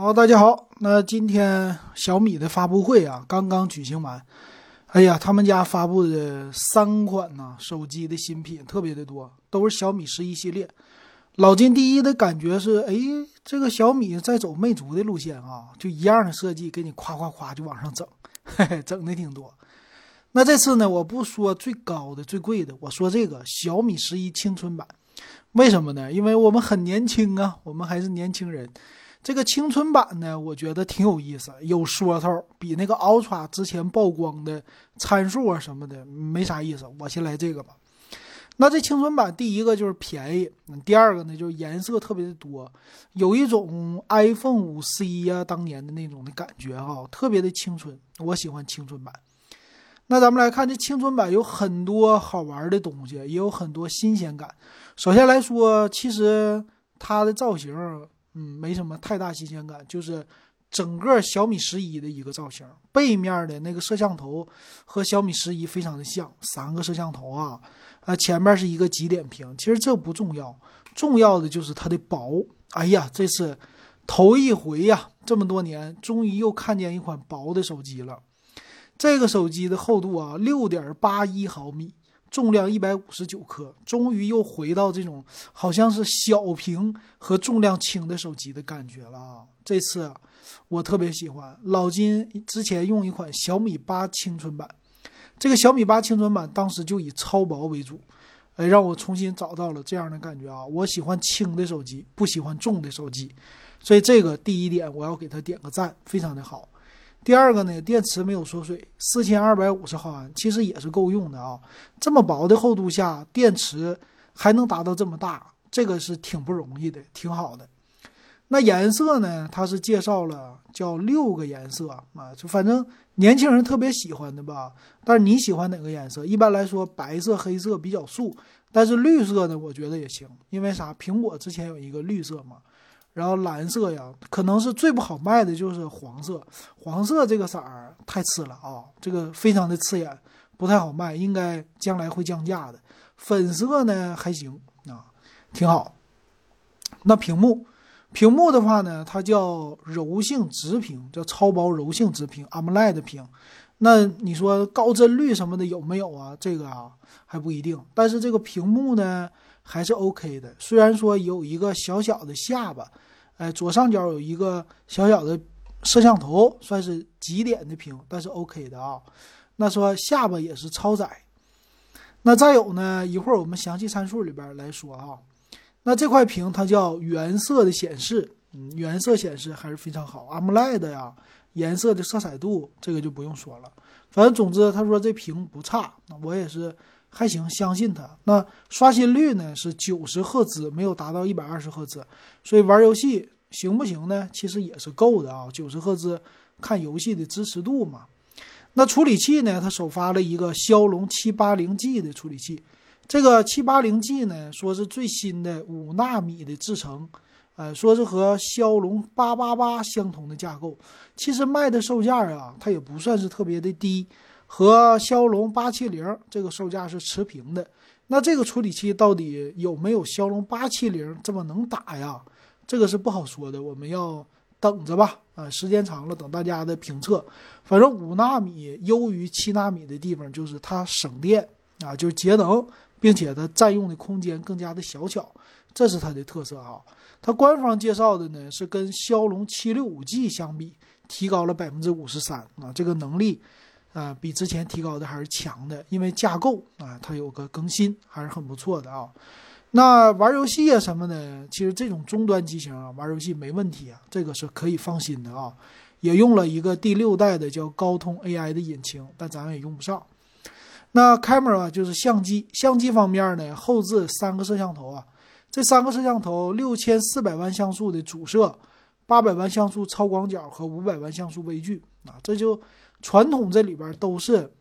好，大家好。那今天小米的发布会啊，刚刚举行完。哎呀，他们家发布的三款呢手机的新品特别的多，都是小米十一系列。老金第一的感觉是，哎，这个小米在走魅族的路线啊，就一样的设计，给你夸夸夸就往上整，嘿嘿，整的挺多。那这次呢，我不说最高的、最贵的，我说这个小米十一青春版。为什么呢？因为我们很年轻啊，我们还是年轻人。这个青春版呢，我觉得挺有意思，有说头，比那个 Ultra 之前曝光的参数啊什么的没啥意思。我先来这个吧。那这青春版，第一个就是便宜，第二个呢就是颜色特别的多，有一种 iPhone 五 C 呀当年的那种的感觉哈，特别的青春。我喜欢青春版。那咱们来看这青春版有很多好玩的东西，也有很多新鲜感。首先来说，其实它的造型。嗯，没什么太大新鲜感，就是整个小米十一的一个造型，背面的那个摄像头和小米十一非常的像，三个摄像头啊，呃，前面是一个极点屏，其实这不重要，重要的就是它的薄。哎呀，这次头一回呀，这么多年终于又看见一款薄的手机了。这个手机的厚度啊，六点八一毫米。重量一百五十九克，终于又回到这种好像是小屏和重量轻的手机的感觉了啊！这次我特别喜欢。老金之前用一款小米八青春版，这个小米八青春版当时就以超薄为主，哎，让我重新找到了这样的感觉啊！我喜欢轻的手机，不喜欢重的手机，所以这个第一点我要给他点个赞，非常的好。第二个呢，电池没有缩水，四千二百五十毫安，其实也是够用的啊。这么薄的厚度下，电池还能达到这么大，这个是挺不容易的，挺好的。那颜色呢？它是介绍了叫六个颜色啊，就反正年轻人特别喜欢的吧。但是你喜欢哪个颜色？一般来说，白色、黑色比较素，但是绿色呢，我觉得也行，因为啥？苹果之前有一个绿色嘛。然后蓝色呀，可能是最不好卖的就是黄色。黄色这个色儿太次了啊，这个非常的刺眼，不太好卖，应该将来会降价的。粉色呢还行啊，挺好。那屏幕，屏幕的话呢，它叫柔性直屏，叫超薄柔性直屏，AMOLED 屏。那你说高帧率什么的有没有啊？这个啊还不一定。但是这个屏幕呢？还是 OK 的，虽然说有一个小小的下巴，哎，左上角有一个小小的摄像头，算是极点的屏，但是 OK 的啊。那说下巴也是超窄。那再有呢，一会儿我们详细参数里边来说啊。那这块屏它叫原色的显示，嗯，原色显示还是非常好，AMOLED 呀，颜色的色彩度这个就不用说了。反正总之他说这屏不差，那我也是。还行，相信它。那刷新率呢是九十赫兹，没有达到一百二十赫兹，所以玩游戏行不行呢？其实也是够的啊，九十赫兹看游戏的支持度嘛。那处理器呢？它首发了一个骁龙七八零 G 的处理器，这个七八零 G 呢，说是最新的五纳米的制程，呃，说是和骁龙八八八相同的架构。其实卖的售价啊，它也不算是特别的低。和骁龙八七零这个售价是持平的，那这个处理器到底有没有骁龙八七零这么能打呀？这个是不好说的，我们要等着吧。啊，时间长了，等大家的评测。反正五纳米优于七纳米的地方就是它省电啊，就是节能，并且它占用的空间更加的小巧，这是它的特色哈。它官方介绍的呢是跟骁龙七六五 G 相比，提高了百分之五十三啊，这个能力。啊，比之前提高的还是强的，因为架构啊，它有个更新，还是很不错的啊。那玩游戏啊什么的，其实这种终端机型啊，玩游戏没问题啊，这个是可以放心的啊。也用了一个第六代的叫高通 AI 的引擎，但咱们也用不上。那 camera 就是相机，相机方面呢，后置三个摄像头啊，这三个摄像头六千四百万像素的主摄，八百万像素超广角和五百万像素微距啊，这就。传统这里边都是，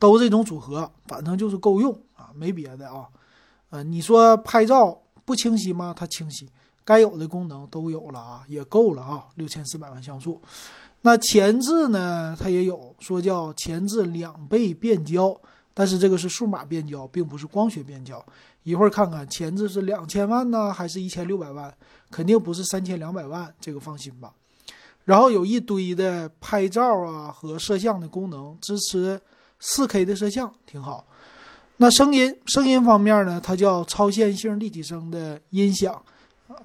都这种组合，反正就是够用啊，没别的啊。呃，你说拍照不清晰吗？它清晰，该有的功能都有了啊，也够了啊。六千四百万像素，那前置呢，它也有说叫前置两倍变焦，但是这个是数码变焦，并不是光学变焦。一会儿看看前置是两千万呢，还是一千六百万？肯定不是三千两百万，这个放心吧。然后有一堆的拍照啊和摄像的功能，支持四 K 的摄像，挺好。那声音声音方面呢，它叫超线性立体声的音响，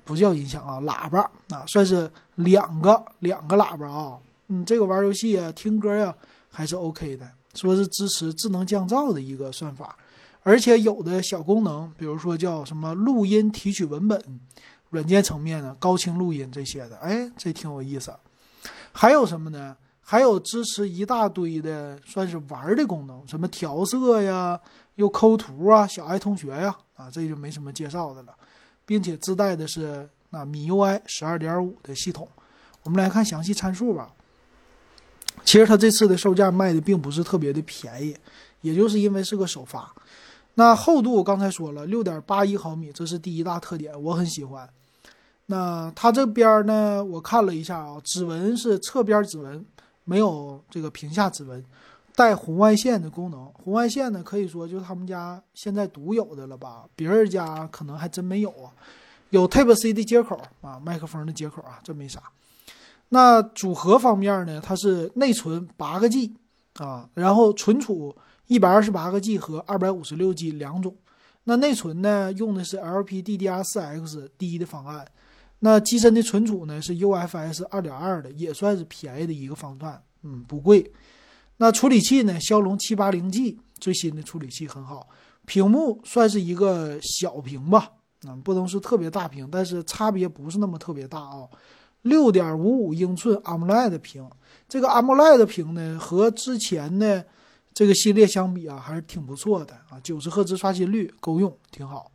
不叫音响啊，喇叭啊，算是两个两个喇叭啊。嗯，这个玩游戏啊，听歌呀还是 OK 的。说是支持智能降噪的一个算法，而且有的小功能，比如说叫什么录音提取文本，软件层面的高清录音这些的，哎，这挺有意思。还有什么呢？还有支持一大堆的算是玩的功能，什么调色呀，又抠图啊，小爱同学呀，啊，这就没什么介绍的了，并且自带的是那米 UI 十二点五的系统。我们来看详细参数吧。其实它这次的售价卖的并不是特别的便宜，也就是因为是个首发。那厚度我刚才说了，六点八一毫米，这是第一大特点，我很喜欢。那它这边呢，我看了一下啊，指纹是侧边指纹，没有这个屏下指纹，带红外线的功能。红外线呢，可以说就是他们家现在独有的了吧，别人家可能还真没有啊。有 Type C 的接口啊，麦克风的接口啊，这没啥。那组合方面呢？它是内存八个 G 啊，然后存储一百二十八个 G 和二百五十六 G 两种。那内存呢，用的是 LPDDR4X 第一的方案。那机身的存储呢是 UFS 二点二的，也算是便宜的一个方案，嗯，不贵。那处理器呢，骁龙七八零 G 最新的处理器很好。屏幕算是一个小屏吧，啊，不能是特别大屏，但是差别不是那么特别大啊。六点五五英寸 AMOLED 屏，这个 AMOLED 屏呢，和之前的这个系列相比啊，还是挺不错的啊。九十赫兹刷新率够用，挺好。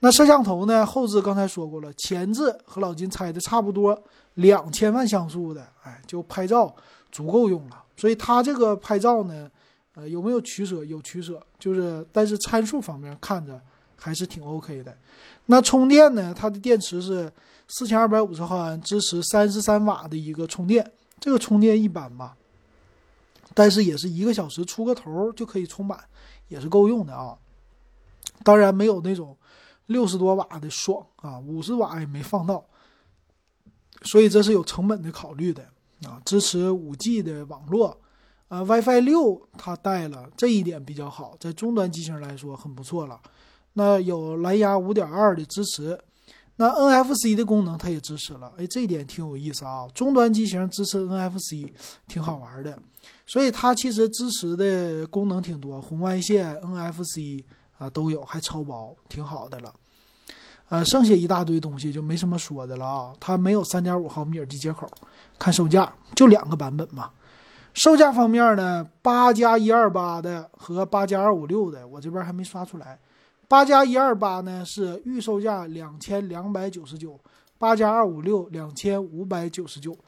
那摄像头呢？后置刚才说过了，前置和老金猜的差不多，两千万像素的，哎，就拍照足够用了。所以它这个拍照呢，呃，有没有取舍？有取舍，就是但是参数方面看着还是挺 OK 的。那充电呢？它的电池是。四千二百五十毫安，支持三十三瓦的一个充电，这个充电一般吧，但是也是一个小时出个头就可以充满，也是够用的啊。当然没有那种六十多瓦的爽啊，五十瓦也没放到，所以这是有成本的考虑的啊。支持五 G 的网络，啊，WiFi 六它带了，这一点比较好，在中端机型来说很不错了。那有蓝牙五点二的支持。那 NFC 的功能它也支持了，哎，这一点挺有意思啊。终端机型支持 NFC，挺好玩的。所以它其实支持的功能挺多，红外线、NFC 啊都有，还超薄，挺好的了。呃，剩下一大堆东西就没什么说的了啊。它没有3.5毫米耳机接口，看售价就两个版本嘛。售价方面呢，八加一二八的和八加二五六的，我这边还没刷出来。八加一二八呢是预售价两千两百九十九，八加二五六两千五百九十九。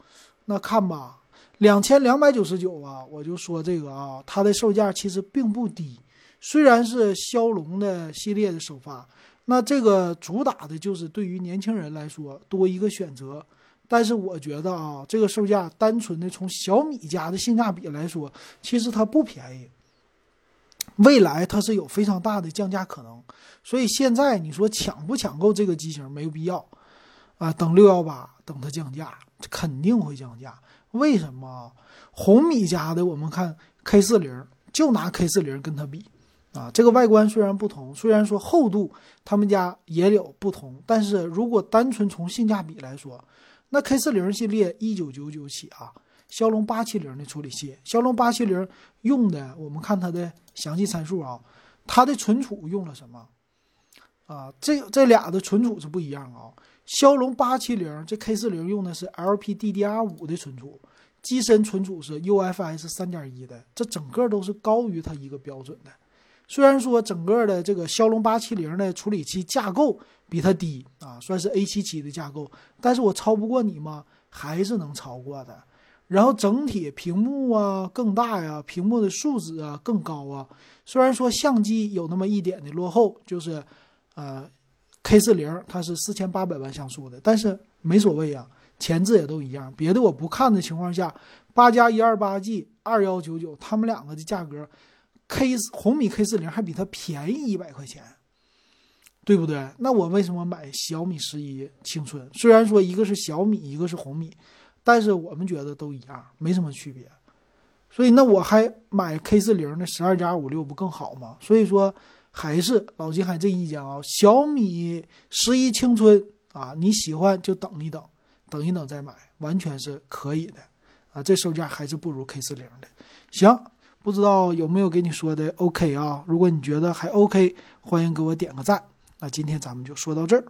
那看吧，两千两百九十九啊，我就说这个啊，它的售价其实并不低。虽然是骁龙的系列的首发，那这个主打的就是对于年轻人来说多一个选择。但是我觉得啊，这个售价单纯的从小米家的性价比来说，其实它不便宜。未来它是有非常大的降价可能，所以现在你说抢不抢购这个机型没有必要，啊，等六幺八等它降价，肯定会降价。为什么？红米家的我们看 K 四零，就拿 K 四零跟它比，啊，这个外观虽然不同，虽然说厚度他们家也有不同，但是如果单纯从性价比来说，那 K 四零系列一九九九起啊。骁龙八七零的处理器，骁龙八七零用的，我们看它的详细参数啊，它的存储用了什么？啊，这这俩的存储是不一样啊。骁龙八七零这 K 四零用的是 LPDDR 五的存储，机身存储是 UFS 三点一的，这整个都是高于它一个标准的。虽然说整个的这个骁龙八七零的处理器架构比它低啊，算是 A 七七的架构，但是我超不过你吗？还是能超过的。然后整体屏幕啊更大呀，屏幕的素质啊更高啊。虽然说相机有那么一点的落后，就是，呃，K 四零它是四千八百万像素的，但是没所谓啊，前置也都一样。别的我不看的情况下，八加一二八 G 二幺九九，他们两个的价格 K 红米 K 四零还比它便宜一百块钱，对不对？那我为什么买小米十一青春？虽然说一个是小米，一个是红米，但是我们觉得都一样，没什么区别。所以那我还买 K 四零的十二加五六不更好吗？所以说还是老金还这意见啊，小米十一青春啊，你喜欢就等一等，等一等再买，完全是可以的啊。这售价还是不如 K 四零的。行，不知道有没有给你说的 OK 啊？如果你觉得还 OK，欢迎给我点个赞。那今天咱们就说到这儿。